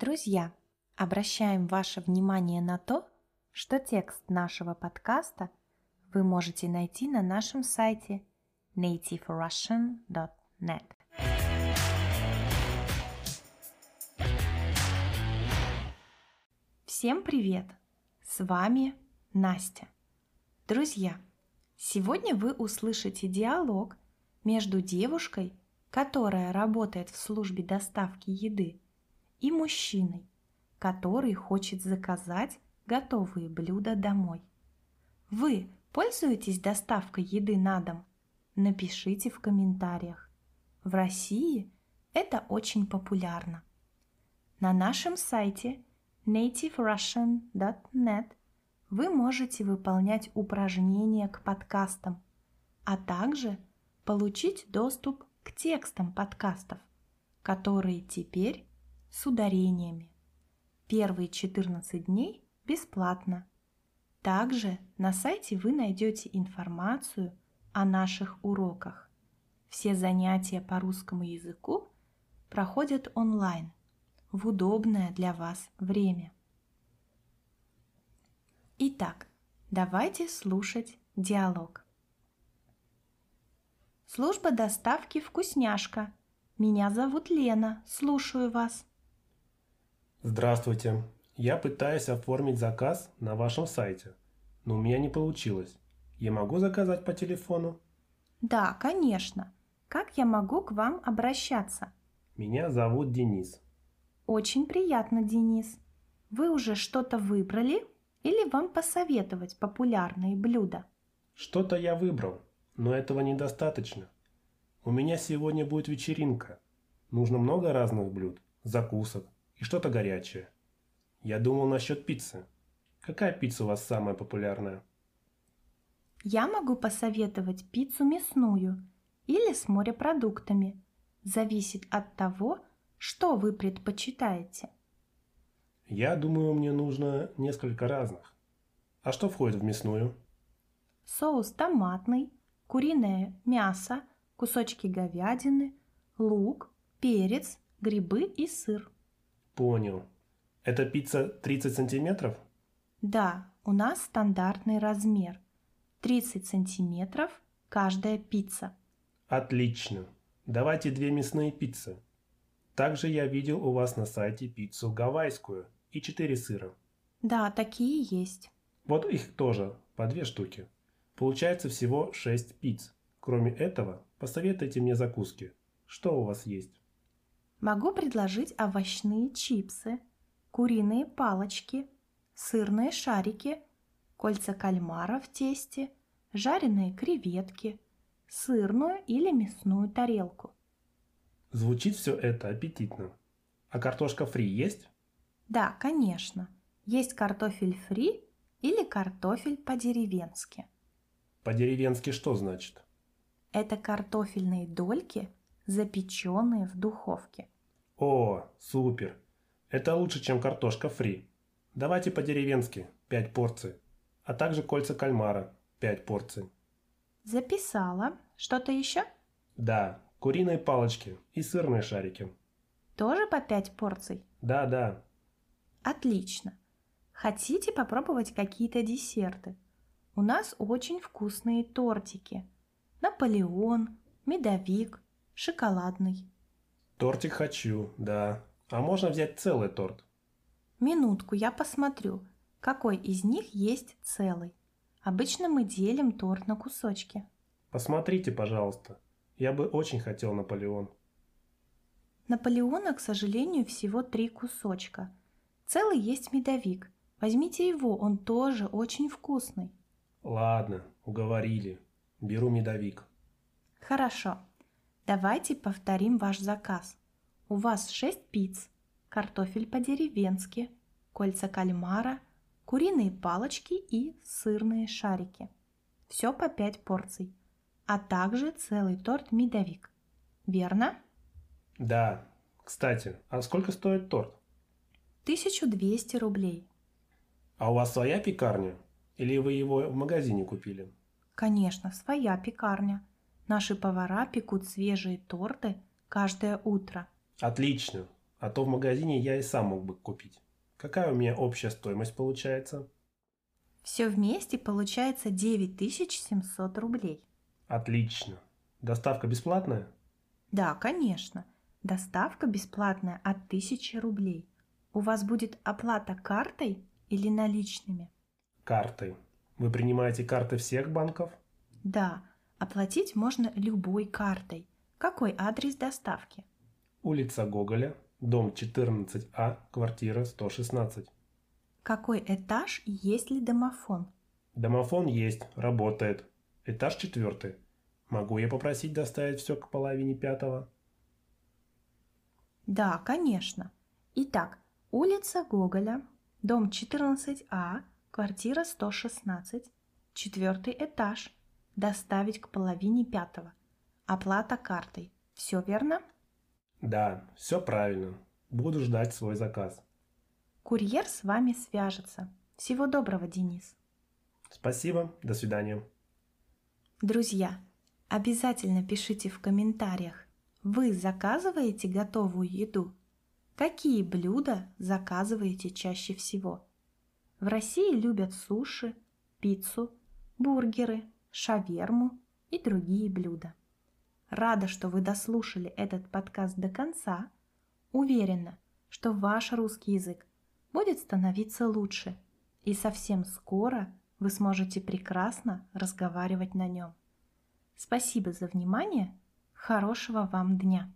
Друзья, обращаем ваше внимание на то, что текст нашего подкаста вы можете найти на нашем сайте nativerussian.net. Всем привет! С вами Настя. Друзья, сегодня вы услышите диалог между девушкой, которая работает в службе доставки еды, и мужчиной, который хочет заказать готовые блюда домой. Вы пользуетесь доставкой еды на дом? Напишите в комментариях. В России это очень популярно. На нашем сайте nativerussian.net вы можете выполнять упражнения к подкастам, а также получить доступ к текстам подкастов, которые теперь с ударениями. Первые 14 дней бесплатно. Также на сайте вы найдете информацию о наших уроках. Все занятия по русскому языку проходят онлайн в удобное для вас время. Итак, давайте слушать диалог. Служба доставки «Вкусняшка». Меня зовут Лена. Слушаю вас. Здравствуйте. Я пытаюсь оформить заказ на вашем сайте, но у меня не получилось. Я могу заказать по телефону? Да, конечно. Как я могу к вам обращаться? Меня зовут Денис. Очень приятно, Денис. Вы уже что-то выбрали или вам посоветовать популярные блюда? Что-то я выбрал, но этого недостаточно. У меня сегодня будет вечеринка. Нужно много разных блюд, закусок, и что-то горячее. Я думал насчет пиццы. Какая пицца у вас самая популярная? Я могу посоветовать пиццу мясную или с морепродуктами. Зависит от того, что вы предпочитаете. Я думаю, мне нужно несколько разных. А что входит в мясную? Соус томатный, куриное мясо, кусочки говядины, лук, перец, грибы и сыр. Понял. Это пицца 30 сантиметров? Да, у нас стандартный размер. 30 сантиметров каждая пицца. Отлично. Давайте две мясные пиццы. Также я видел у вас на сайте пиццу гавайскую и четыре сыра. Да, такие есть. Вот их тоже, по две штуки. Получается всего 6 пиц. Кроме этого, посоветуйте мне закуски. Что у вас есть? Могу предложить овощные чипсы, куриные палочки, сырные шарики, кольца кальмара в тесте, жареные креветки, сырную или мясную тарелку. Звучит все это аппетитно. А картошка фри есть? Да, конечно. Есть картофель фри или картофель по-деревенски. По-деревенски что значит? Это картофельные дольки, запеченные в духовке. О, супер! Это лучше, чем картошка фри. Давайте по-деревенски 5 порций, а также кольца кальмара 5 порций. Записала. Что-то еще? Да, куриные палочки и сырные шарики. Тоже по 5 порций? Да, да. Отлично. Хотите попробовать какие-то десерты? У нас очень вкусные тортики. Наполеон, медовик, шоколадный. Тортик хочу, да. А можно взять целый торт? Минутку, я посмотрю, какой из них есть целый. Обычно мы делим торт на кусочки. Посмотрите, пожалуйста. Я бы очень хотел Наполеон. Наполеона, к сожалению, всего три кусочка. Целый есть медовик. Возьмите его, он тоже очень вкусный. Ладно, уговорили. Беру медовик. Хорошо. Давайте повторим ваш заказ. У вас 6 пиц, картофель по-деревенски, кольца кальмара, куриные палочки и сырные шарики. Все по 5 порций, а также целый торт медовик. Верно? Да. Кстати, а сколько стоит торт? 1200 рублей. А у вас своя пекарня? Или вы его в магазине купили? Конечно, своя пекарня. Наши повара пекут свежие торты каждое утро. Отлично. А то в магазине я и сам мог бы купить. Какая у меня общая стоимость получается? Все вместе получается 9700 рублей. Отлично. Доставка бесплатная? Да, конечно. Доставка бесплатная от 1000 рублей. У вас будет оплата картой или наличными? Картой. Вы принимаете карты всех банков? Да, оплатить можно любой картой. Какой адрес доставки? Улица Гоголя, дом 14А, квартира 116. Какой этаж и есть ли домофон? Домофон есть, работает. Этаж четвертый. Могу я попросить доставить все к половине пятого? Да, конечно. Итак, улица Гоголя, дом 14А, квартира 116, четвертый этаж. Доставить к половине пятого. Оплата картой. Все верно? Да, все правильно. Буду ждать свой заказ. Курьер с вами свяжется. Всего доброго, Денис. Спасибо, до свидания. Друзья, обязательно пишите в комментариях, вы заказываете готовую еду? Какие блюда заказываете чаще всего? В России любят суши, пиццу, бургеры, шаверму и другие блюда. Рада, что вы дослушали этот подкаст до конца. Уверена, что ваш русский язык будет становиться лучше, и совсем скоро вы сможете прекрасно разговаривать на нем. Спасибо за внимание. Хорошего вам дня!